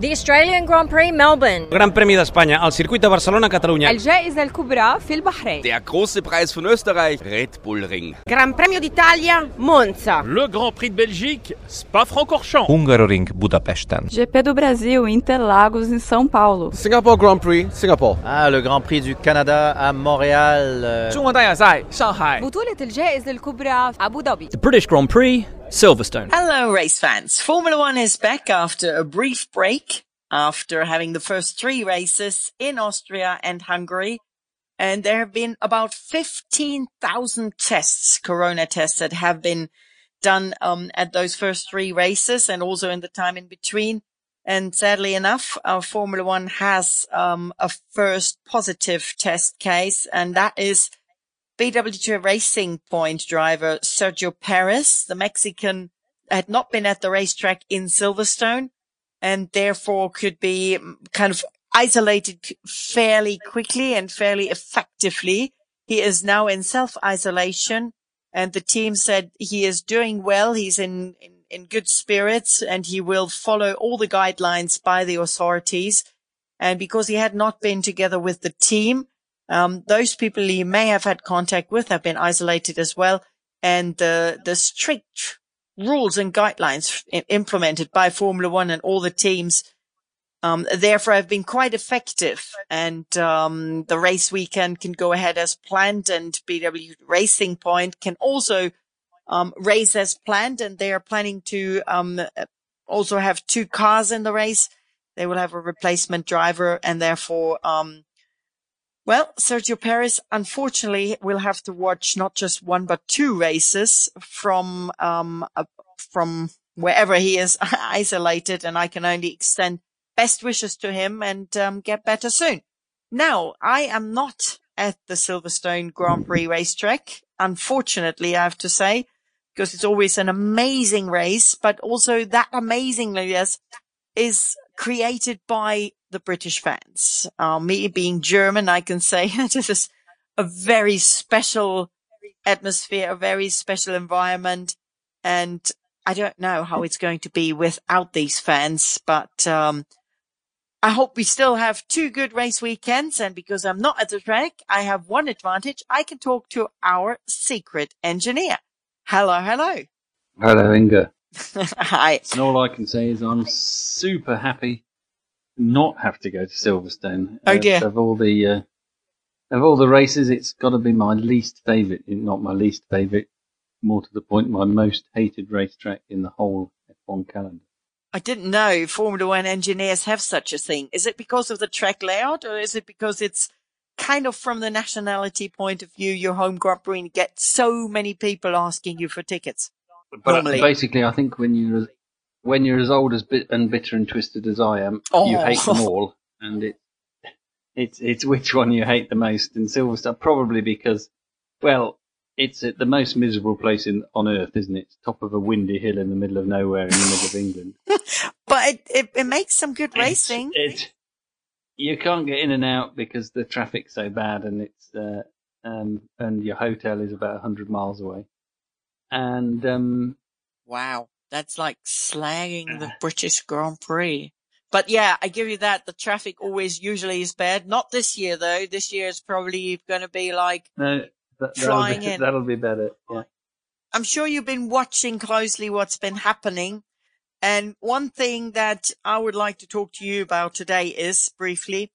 The Australian Grand Prix Melbourne. Gran Premi d'Espanya, al circuit de Barcelona, Catalunya. الجائزة الكبرى في البحرين Der große Preis von Österreich, Red Bull Ring. Gran Premio d'Italia, Monza. Le Grand Prix de Belgique, Spa-Francorchamps. Hungaroring Budapesten. GP do Brasil, Interlagos, em São Paulo. Singapore Grand Prix, Singapore. Ah, le Grand Prix du Canada à Montréal. euh, 中国大奖赛，上海。 بطولة الجائزة الكبرى في أبو ظبي The British Grand Prix, Silverstone. Hello, race fans. Formula One is back after a brief break, after having the first three races in Austria and Hungary. And there have been about 15,000 tests, corona tests that have been done, um, at those first three races and also in the time in between. And sadly enough, our Formula One has, um, a first positive test case and that is BWT Racing Point driver Sergio Perez, the Mexican, had not been at the racetrack in Silverstone and therefore could be mm, kind of isolated fairly quickly and fairly effectively. He is now in self-isolation and the team said he is doing well. He's in, in, in good spirits and he will follow all the guidelines by the authorities. And because he had not been together with the team, um, those people he may have had contact with have been isolated as well. And the, the strict rules and guidelines implemented by Formula One and all the teams, um, therefore have been quite effective. And, um, the race weekend can go ahead as planned and BW Racing Point can also, um, race as planned. And they are planning to, um, also have two cars in the race. They will have a replacement driver and therefore, um, well, Sergio Perez, unfortunately, will have to watch not just one, but two races from, um, uh, from wherever he is isolated. And I can only extend best wishes to him and, um, get better soon. Now, I am not at the Silverstone Grand Prix racetrack. Unfortunately, I have to say, because it's always an amazing race, but also that amazingness is created by the British fans. Uh, me being German, I can say this is a very special atmosphere, a very special environment. And I don't know how it's going to be without these fans, but, um, I hope we still have two good race weekends. And because I'm not at the track, I have one advantage. I can talk to our secret engineer. Hello, hello. Hello, Inga. Hi. And all I can say is I'm super happy to not have to go to Silverstone. Oh, Uh, dear. Of all the uh, of all the races, it's got to be my least favourite. Not my least favourite. More to the point, my most hated racetrack in the whole F1 calendar. I didn't know Formula One engineers have such a thing. Is it because of the track layout or is it because it's kind of from the nationality point of view, your home Grand Prix and you get so many people asking you for tickets? But Normally. basically, I think when you're when you're as old as bit and bitter and twisted as I am, you Oh. hate them all, and it it's it's which one you hate the most. And Silverstone probably because, well, it's at the most miserable place in on earth, isn't it? It's top of a windy hill in the middle of nowhere in the middle of England. But it, it, it makes some good racing. It you can't get in and out because the traffic's so bad, and it's uh, um and your hotel is about hundred miles away, and um Wow. That's like slagging the British Grand Prix. But yeah, I give you that. The traffic always usually is bad. Not this year though. This year is probably going to be like no, that, that'll Flying be, in. that'll be better. Yeah. I'm sure you've been watching closely what's been happening. And one thing that I would like to talk to you about today is briefly,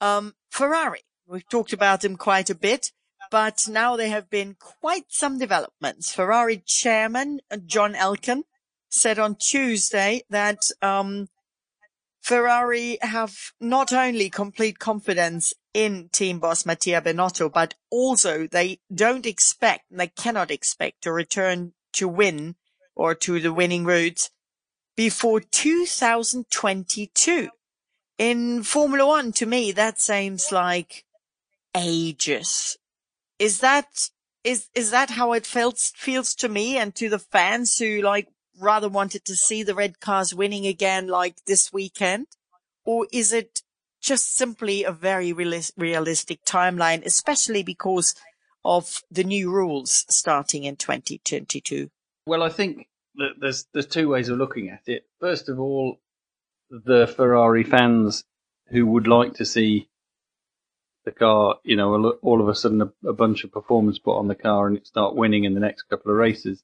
um, Ferrari. We've talked about them quite a bit, but now there have been quite some developments. Ferrari chairman uh, John Elkann said on Tuesday that, um, Ferrari have not only complete confidence in team boss Mattia Binotto, but also they don't expect, they cannot expect to return to win or to the winning route before 2022. In Formula One, to me, that seems like ages. Is that, is, is that how it feels, feels to me and to the fans who like rather wanted to see the red cars winning again like this weekend? Or is it just simply a very realis- realistic timeline, especially because of the new rules starting in 2022? Well, I think that there's there's two ways of looking at it. First of all, the Ferrari fans who would like to see the car, you know, all- all of a sudden a, a bunch of performance put on the car and it start winning in the next couple of races,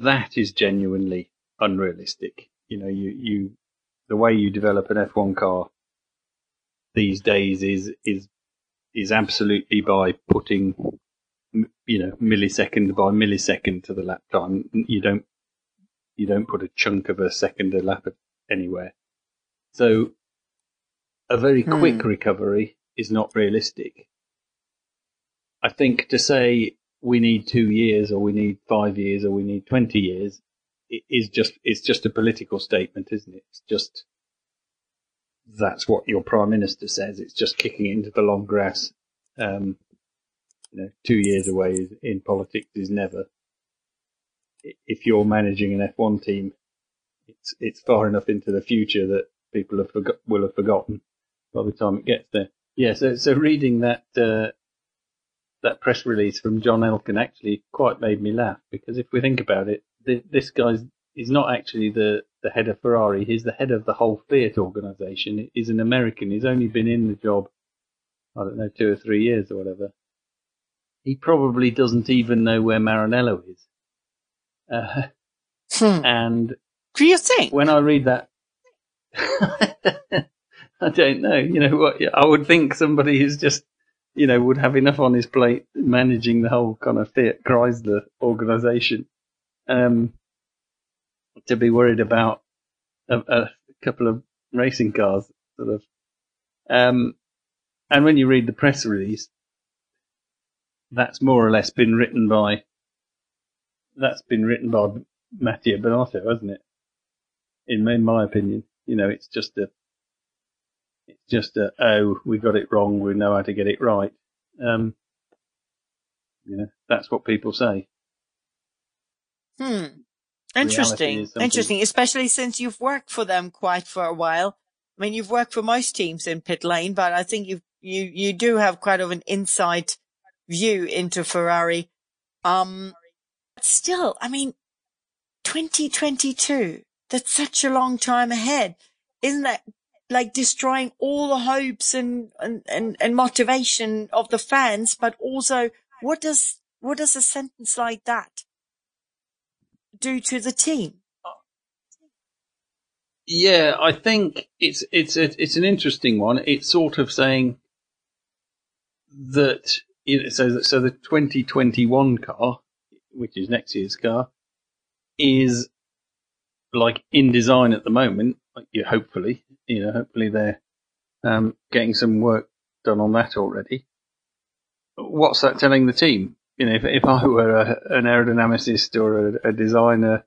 that is genuinely unrealistic. You know, you, you, the way you develop an F1 car these days is, is, is absolutely by putting, you know, millisecond by millisecond to the lap time. You don't, you don't put a chunk of a second a lap anywhere. So a very quick hmm. recovery is not realistic. I think to say we need two years or we need five years or we need 20 years i- is just, it's just a political statement, isn't it? It's just, that's what your prime minister says. It's just kicking into the long grass. Um, you know, two years away in politics is never. If you're managing an F1 team, it's, it's far enough into the future that people have forgot, will have forgotten by the time it gets there. Yeah, so so reading that uh, that press release from John Elkann actually quite made me laugh because if we think about it, th- this guy's he's not actually the the head of Ferrari. He's the head of the whole Fiat organization. He's an American. He's only been in the job, I don't know, two or three years or whatever. He probably doesn't even know where Maranello is. Uh, and Do you think? when I read that, I don't know. You know what? I would think somebody who's just, you know, would have enough on his plate managing the whole kind of Fiat Chrysler organization, um, to be worried about a, a couple of racing cars, sort of. Um, and when you read the press release, that's more or less been written by, that's been written by Mattia Binotto, hasn't it? In, in my opinion, you know, it's just a, it's just a, oh, we got it wrong. We know how to get it right. Um, you know, that's what people say. Hmm. Interesting. Interesting. Especially since you've worked for them quite for a while. I mean, you've worked for most teams in pit lane, but I think you you you do have quite of an inside view into Ferrari. Um, but still, I mean, 2022. That's such a long time ahead, isn't that? Like destroying all the hopes and, and, and, and motivation of the fans, but also what does, what does a sentence like that do to the team? Yeah, I think it's it's it's an interesting one. It's sort of saying that know, so that- so the 2021 car, which is next year's car, is like in design at the moment. Like, yeah, hopefully, you know, hopefully they're um, getting some work done on that already. What's that telling the team? You know, if if I were a, an aerodynamicist or a, a designer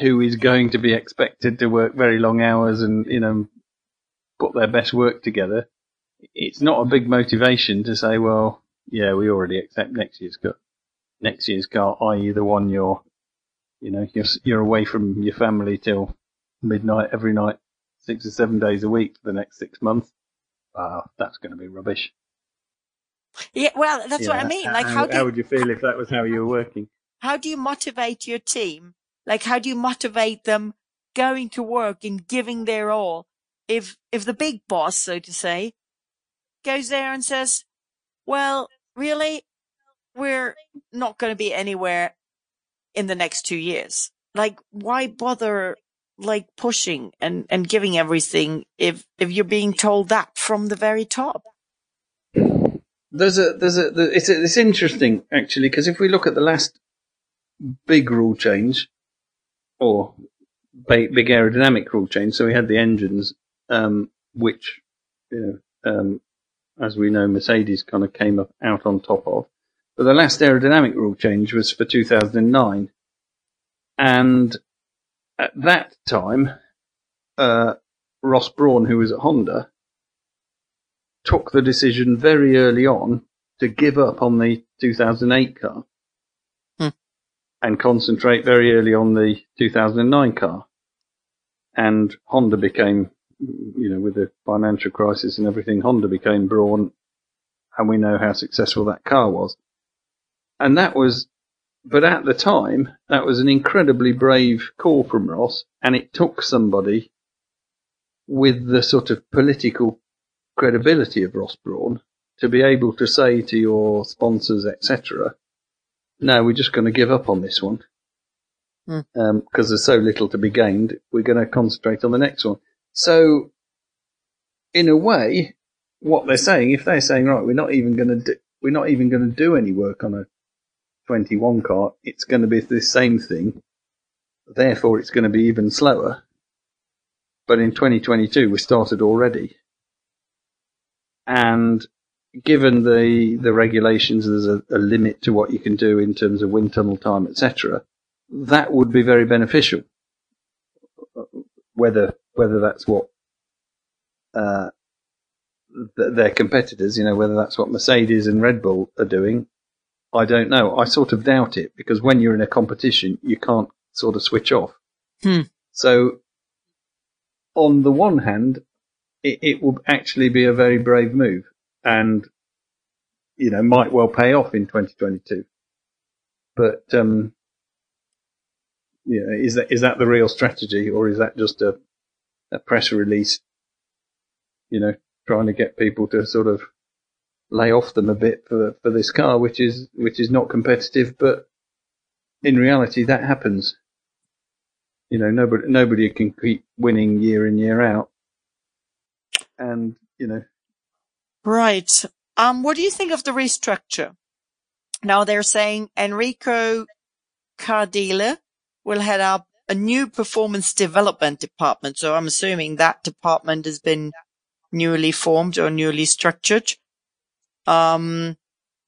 who is going to be expected to work very long hours and you know put their best work together, it's not a big motivation to say, well, yeah, we already accept next year's car, next year's car, i.e. the one you're, you know, you're you're away from your family till midnight every night, six or seven days a week for the next six months. Wow, that's going to be rubbish. Yeah, well, that's what I mean. Like, how, do how would you feel if that was how you were working? how do you motivate your team? Like, how do you motivate them going to work and giving their all? If, if the big boss, so to say, goes there and says, well, really, we're not going to be anywhere in the next two years. Like, why bother, like, pushing and, and giving everything if, if you're being told that from the very top? There's a there's a it's it's interesting actually because if we look at the last big rule change or big, big aerodynamic rule change, so we had the engines, um, which you know, um, as we know, Mercedes kind of came up out on top of. But the last aerodynamic rule change was for 2009, and at that time, uh, Ross Brawn, who was at Honda, took the decision very early on to give up on the 2008 car Hmm. and concentrate very early on the 2009 car. And Honda became, you know, with the financial crisis and everything, Honda became Brawn, and we know how successful that car was. And that was, but at the time, that was an incredibly brave call from Ross, and it took somebody with the sort of political credibility of Ross Brawn to be able to say to your sponsors, etc., no, we're just going to give up on this one because Hmm. um, there's so little to be gained. We're going to concentrate on the next one. So, in a way, what they're saying, if they're saying, right, we're not even going to do, we're not even going to do any work on a 21 car, it's going to be the same thing. Therefore, it's going to be even slower. But in 2022, we started already. And given the, the regulations, there's a, a limit to what you can do in terms of wind tunnel time, etc. That would be very beneficial. Whether, whether that's what, uh, th- their competitors, you know, whether that's what Mercedes and Red Bull are doing, I don't know. I sort of doubt it because when you're in a competition, you can't sort of switch off. Hmm. So, on the one hand, it, it will actually be a very brave move and, you know, might well pay off in 2022. But, um, you know, is that, is that the real strategy or is that just a, a press release, you know, trying to get people to sort of lay off them a bit for, for this car, which is, which is not competitive, but in reality that happens. You know, nobody, nobody can keep winning year in, year out. And, you know, Right. Um, what do you think of the restructure? Now they're saying Enrico Cardile will head up a new performance development department. So I'm assuming that department has been newly formed or newly structured. Um,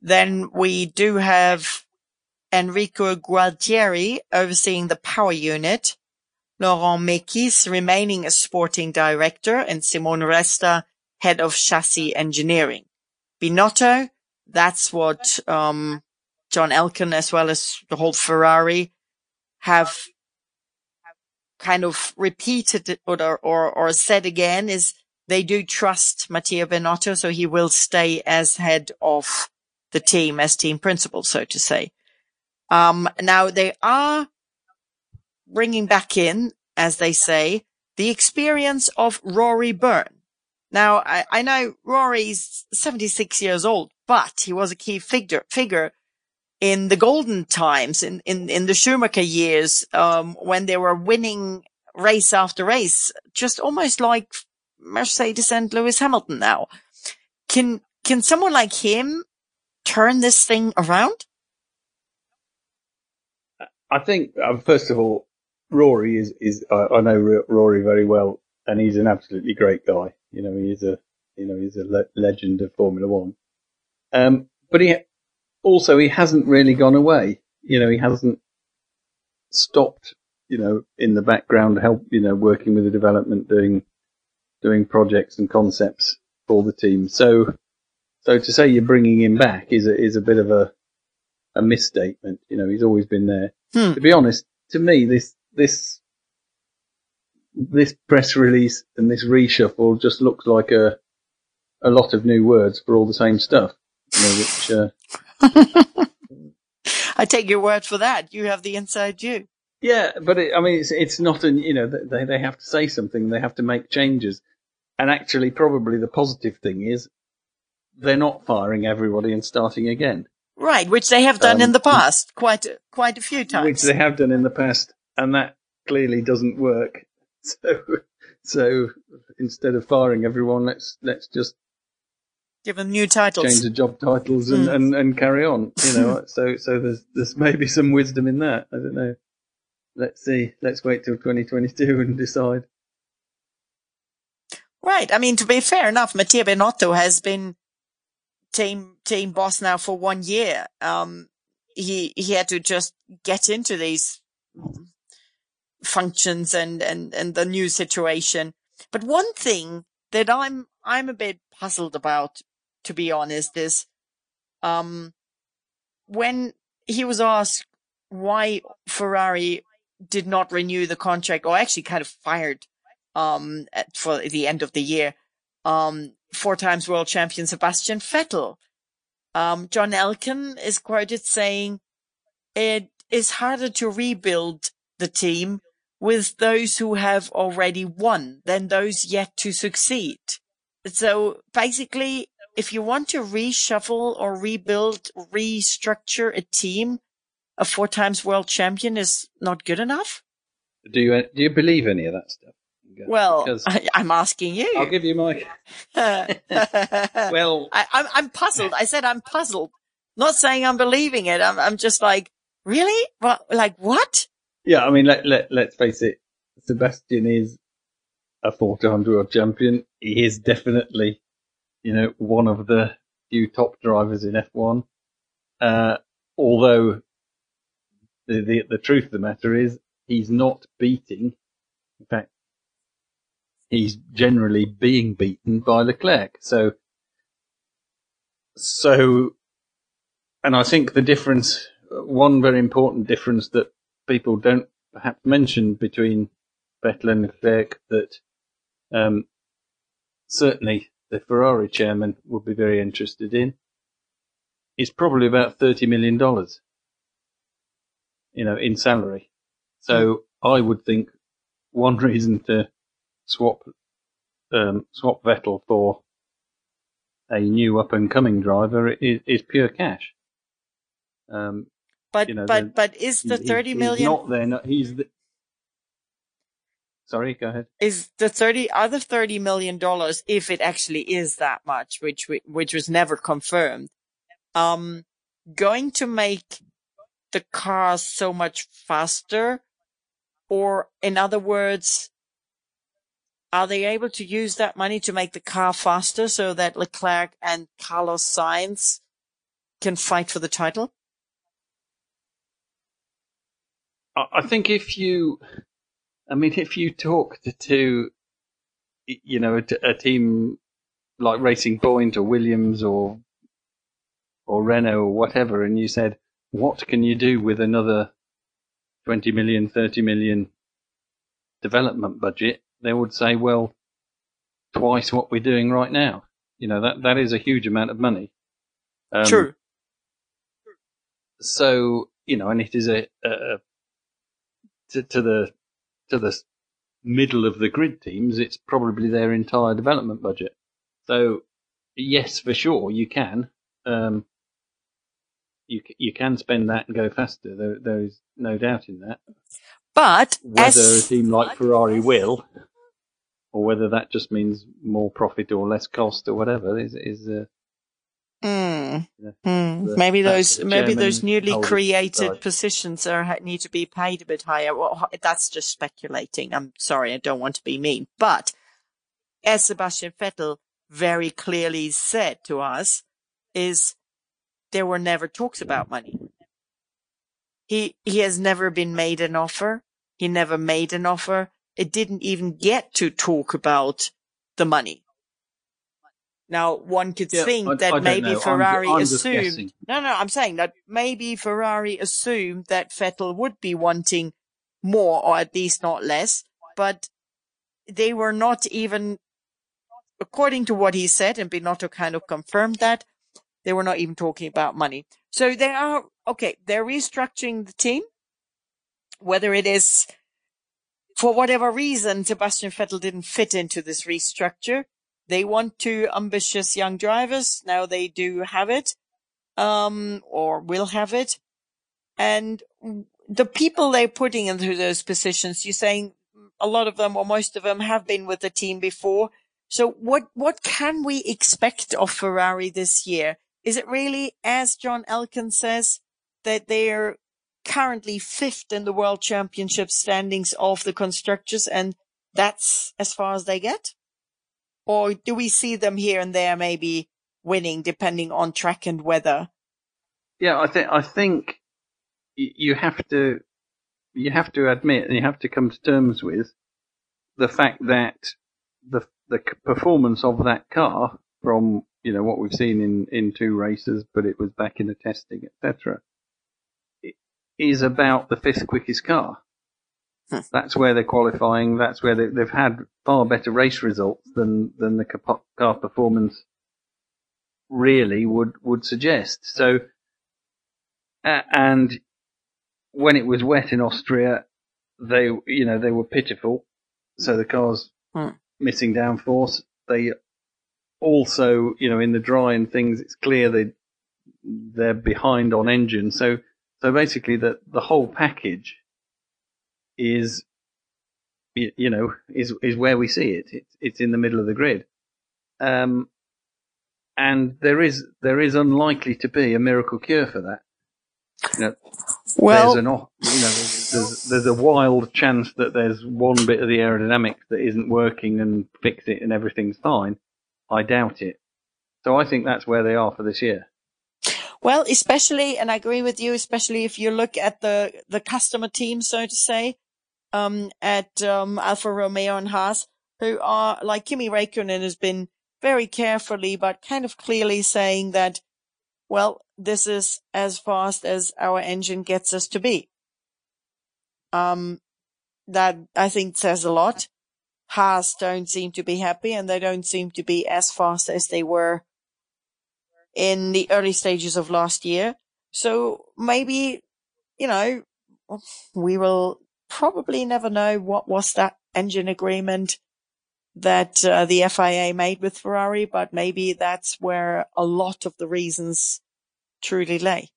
then we do have Enrico Gualtieri overseeing the power unit, Laurent Mekies remaining as sporting director, and Simone Resta head of chassis engineering. Binotto, that's what um, John Elkann as well as the whole Ferrari have kind of repeated or, or, or said again is they do trust Matteo Binotto, so he will stay as head of the team, as team principal, so to say. Um, now they are bringing back in, as they say, the experience of Rory Byrne. Now, I, I know Rory's 76 years old, but he was a key figure, figure in the golden times, in, in, in the Schumacher years, um, when they were winning race after race, just almost like Mercedes and Lewis Hamilton now. Can, can someone like him turn this thing around? I think, uh, first of all, Rory is, is, I, I know Rory very well and he's an absolutely great guy. You know, he is a, you know, he's a le- legend of Formula One. Um, but he, also he hasn't really gone away. You know, he hasn't stopped, you know, in the background, help, you know, working with the development, doing, doing projects and concepts for the team. So, so to say you're bringing him back is a, is a bit of a, a misstatement. You know, he's always been there. Hmm. To be honest, to me, this, this, this press release and this reshuffle just looks like a, a lot of new words for all the same stuff. You know, which, uh, I take your word for that. You have the inside view. Yeah, but it, I mean, it's it's not an you know they they have to say something, they have to make changes, and actually, probably the positive thing is they're not firing everybody and starting again, Right, which they have done Um, in the past quite a, quite a few times. which they have done in the past, and that clearly doesn't work. So so instead of firing everyone, let's let's just Give them new titles. change the job titles and, Mm. and, and carry on. You know, so so there's there's maybe some wisdom in that. I don't know. Let's see. Let's wait till 2022 and decide. Right. I mean, to be fair enough, Mattia Binotto has been team team boss now for one year. Um, he he had to just get into these functions and and and the new situation. But one thing that I'm I'm a bit puzzled about, to be honest, is um when he was asked why Ferrari did not renew the contract, or actually kind of fired um at, for the end of the year, um four times world champion Sebastian Vettel. Um, John Elkann is quoted saying, "It is harder to rebuild the team with those who have already won than those yet to succeed. So basically, if you want to reshuffle or rebuild, restructure a team, a four times world champion is not good enough? Do you do you believe any of that stuff? Well, Because I, I'm asking you. I'll give you my. well, I, I'm, I'm puzzled. I said I'm puzzled. Not saying I'm believing it. I'm, I'm just like, really? What? Like what? Yeah, I mean, let let let's face it. Sebastian is a four-time world champion. He is definitely, you know, one of the few top drivers in F1. Uh, although the, the the truth of the matter is, he's not beating. In fact, he's generally being beaten by Leclerc. So, so, and I think the difference, one very important difference that people don't perhaps mention between Vettel and Leclerc that um, certainly the Ferrari chairman would be very interested in is probably about thirty million dollars, you know, in salary. So I would think one reason to swap um, swap Vettel for a new up and coming driver is, is pure cash. Um, But you know, but but is the he- thirty he's million not there? No, he's the. Sorry, go ahead. is the thirty other thirty million dollars if it actually is that much, which we, which was never confirmed, um, going to make the cars so much faster, or in other words, are they able to use that money to make the car faster so that Leclerc and Carlos Sainz can fight for the title? I think if you, I mean, if you talk to, to you know, a, a team like Racing Point or Williams or or Renault or whatever, and you said, what can you do with another 20 million, 30 million development budget? They would say, well, twice what we're doing right now. You know, that, that is a huge amount of money. Um, True. So, you know, and it is a, a, to, to the to the middle of the grid teams, it's probably their entire development budget. So, yes, for sure, you can. Um, you you can spend that and go faster. There there is no doubt in that. But Whether a as team like Ferrari will, or whether that just means more profit or less cost or whatever, is is uh, Mm. Yeah. Hmm. The- Maybe those maybe those newly created positions are need to be paid a bit higher. Well, that's just speculating. I'm sorry, I don't want to be mean, but as Sebastian Vettel very clearly said to us, is there were never talks about money. He he has never been made an offer. He never made an offer. It didn't even get to talk about the money. Now, one could Yeah, think I- I that don't maybe know. I'm Ferrari I'm assumed. No, no, I'm saying that maybe Ferrari assumed that Vettel would be wanting more, or at least not less, but they were not even, according to what he said, and Binotto kind of confirmed that, they were not even talking about money. So they are, okay, they're restructuring the team, whether it is for whatever reason, Sebastian Vettel didn't fit into this restructure. They want two ambitious young drivers. Now they do have it, um, or will have it. And the people they're putting into those positions, you're saying a lot of them or most of them have been with the team before. So what, what can we expect of Ferrari this year? Is it really, as John Elkann says, that they're currently fifth in the world championship standings of the constructors and that's as far as they get? Or do we see them here and there maybe winning depending on track and weather? Yeah, I think I think you have to you have to admit and you have to come to terms with the fact that the the performance of that car from you know what we've seen in in two races, but it was back in the testing, etc. Is about the fifth quickest car. Hmm. That's where they're qualifying. That's where they, they've had far better race results than than the car performance really would would suggest. So, uh, and when it was wet in Austria, they, you know, they were pitiful. So the cars Hmm. missing downforce. They also, you know, in the dry and things, it's clear they they're behind on engine. So so basically, the the whole package is, you know, is is where we see it. It's it's in the middle of the grid. Um, and there is there is unlikely to be a miracle cure for that. You know, Well, there's an you know there's, there's there's a wild chance that there's one bit of the aerodynamics that isn't working and fix it and everything's fine. I doubt it. So I think that's where they are for this year. Well, especially, and I agree with you, especially if you look at the, the customer team, so to say, um, at, um, Alfa Romeo and Haas, who are, like Kimi Räikkönen has been very carefully, but kind of clearly saying that, well, this is as fast as our engine gets us to be. Um, that I think says a lot. Haas don't seem to be happy and they don't seem to be as fast as they were in the early stages of last year. So maybe, you know, we will probably never know what was that engine agreement that uh, the FIA made with Ferrari, but maybe that's where a lot of the reasons truly lay.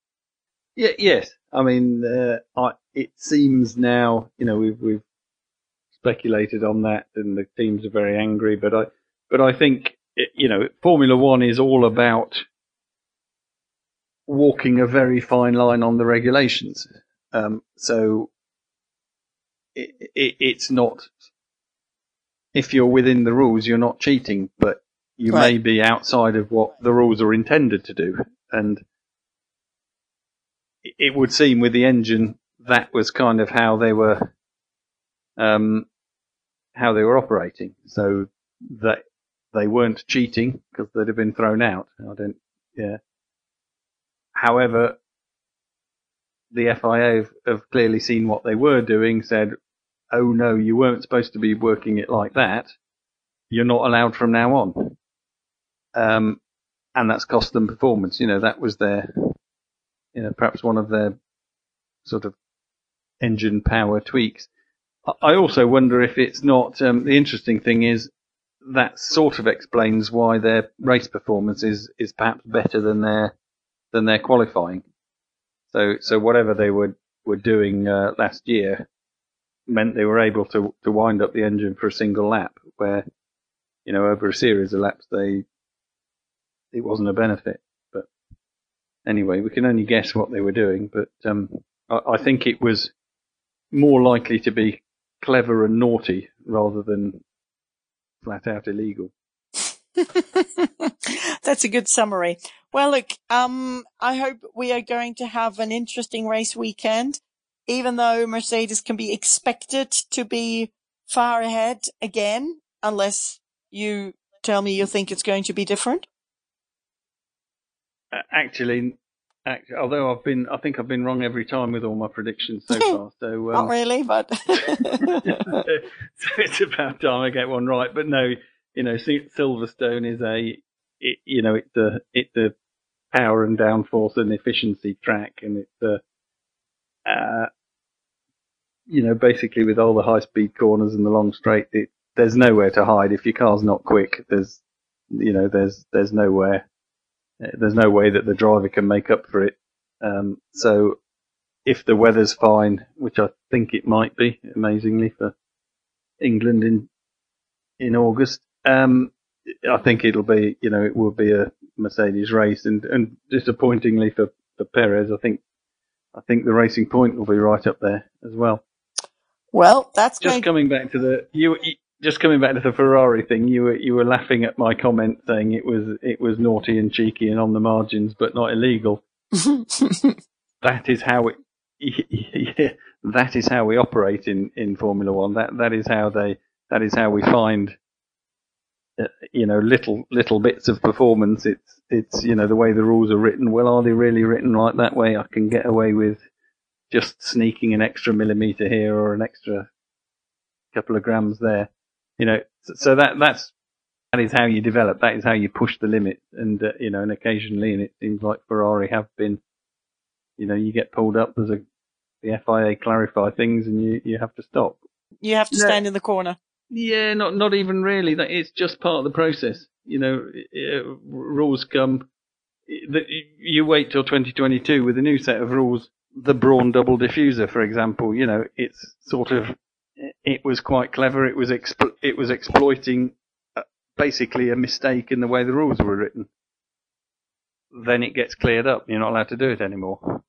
Yeah, yes. I mean, uh, I, it seems now, you know, we've we've speculated on that, and the teams are very angry. But I, but I think, it, you know, Formula One is all about walking a very fine line on the regulations. Um, so it, it, it's not. If you're within the rules, you're not cheating, but you may be outside of what the rules are intended to do, and it would seem with the engine that was kind of how they were um, how they were operating. So that they weren't cheating because they'd have been thrown out. I don't. Yeah. However, the FIA have, have clearly seen what they were doing. Said, "Oh no, you weren't supposed to be working it like that. You're not allowed from now on." Um, and that's cost them performance. You know, that was their you know, perhaps one of their sort of engine power tweaks. I- also wonder if it's not, um, the interesting thing is that sort of explains why their race performance is, is perhaps better than their, than their qualifying. So, so whatever they were, were doing, uh, last year meant they were able to, to wind up the engine for a single lap where, you know, over a series of laps, they, it wasn't a benefit But anyway, we can only guess what they were doing, but um, I, I think it was more likely to be clever and naughty rather than flat out illegal. That's a good summary. Well, look, um, I hope we are going to have an interesting race weekend, even though Mercedes can be expected to be far ahead again, unless you tell me you think it's going to be different. Uh, actually, act, although I've been, I think I've been wrong every time with all my predictions so far. So, Not um, really, but so it's about time I get one right. But no, you know, Silverstone is a, it, you know, it's a, it's a power and downforce and efficiency track, and it's a, uh, you know, basically with all the high speed corners and the long straight, it, there's nowhere to hide. If your car's not quick, there's, you know, there's, there's nowhere, there's no way that the driver can make up for it. Um, so if the weather's fine, which I think it might be, amazingly for England in in August, um, I think it'll be, you know, it will be a Mercedes race, and and disappointingly for for Perez, I think I think the Racing Point will be right up there as well. well, that's Just going. coming back to the you. you just coming back to the Ferrari thing, you were you were laughing at my comment saying it was it was naughty and cheeky and on the margins, but not illegal. that is how it yeah, that is how we operate in, in Formula One. That that is how they that is how we find uh, you know little little bits of performance. It's it's you know the way the rules are written. Well, are they really written like that way? I can get away with just sneaking an extra millimeter here or an extra couple of grams there. You know, so, so that that's that is how you develop. That is how you push the limit. And uh, you know, and occasionally, and it seems like Ferrari have been you know, you get pulled up. There's a the FIA clarify things and you, you have to stop. You have to No. stand in the corner. Yeah, not not even really. Like, It's just part of the process. You know, uh, rules come. the- You wait till 2022 with a new set of rules. The Brawn double diffuser, for example, you know, it's sort of it was quite clever. It was it was exploiting uh, basically a mistake in the way the rules were written. Then it gets cleared up. You're not allowed to do it anymore.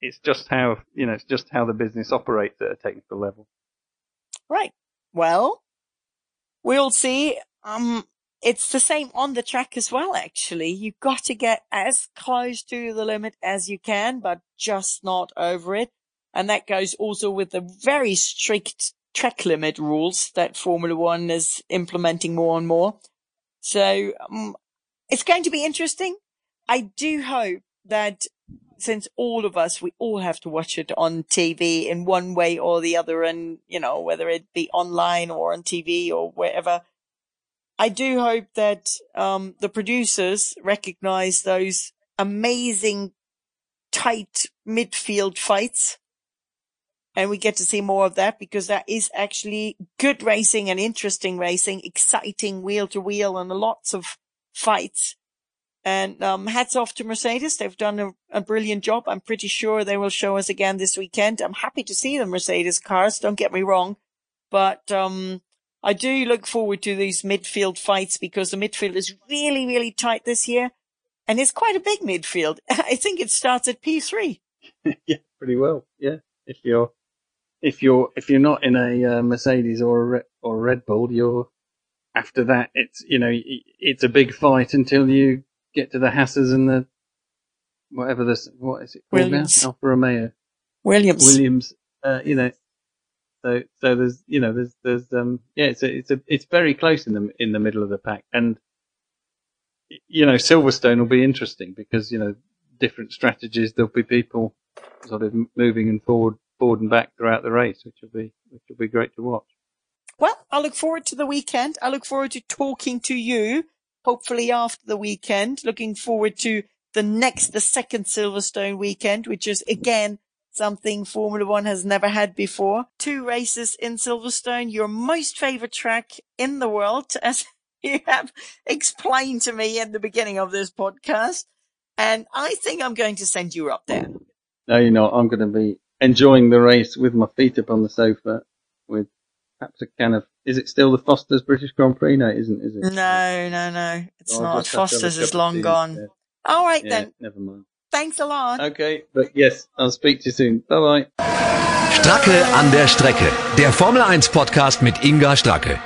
It's just how you know. It's just how the business operates at a technical level. Right. Well, we'll see. Um, it's the same on the track as well, actually. You've got to get as close to the limit as you can, but just not over it. And that goes also with the very strict track limit rules that Formula One is implementing more and more. So, um, it's going to be interesting. I do hope that since all of us, we all have to watch it on TV in one way or the other, and you know, whether it be online or on TV or wherever. I do hope that um, the producers recognize those amazing, tight midfield fights, and we get to see more of that because that is actually good racing and interesting racing, exciting wheel to wheel, and lots of fights. And um, hats off to Mercedes. They've done a, a brilliant job. I'm pretty sure they will show us again this weekend. I'm happy to see the Mercedes cars. Don't get me wrong. But um, I do look forward to these midfield fights because the midfield is really, really tight this year. And it's quite a big midfield. I think it starts at P3. yeah, pretty well. Yeah, if you're if you're if you're not in a uh, Mercedes or a Re- or a Red Bull, you're after that. It's you know it's a big fight until you get to the Hassas and the whatever this what is it called Williams. now? Alfa Romeo Williams. Williams. Uh, you know, so so there's you know there's there's um yeah it's a, it's a it's very close in the in the middle of the pack and you know Silverstone will be interesting because you know different strategies there'll be people sort of moving and forward forward and back throughout the race which will be which will be great to watch. Well, I look forward to the weekend. I look forward to talking to you, hopefully after the weekend. Looking forward to the next, the second Silverstone weekend, which is again something Formula One has never had before. Two races in Silverstone, your most favorite track in the world, as you have explained to me in the beginning of this podcast. And I think I'm going to send you up there. No, you're not. I'm going to be enjoying the race with my feet up on the sofa with perhaps a can of. Is it still the Foster's British Grand Prix? No, it isn't. Is it? No, no, no. It's oh, I'll not. just have to have a Foster's is long gone. instead. All right Yeah, then. never mind. Thanks a lot. Okay, but yes, I'll speak to you soon. Bye bye. Stracke an der Strecke. Der Formel 1 Podcast mit Inga Stracke.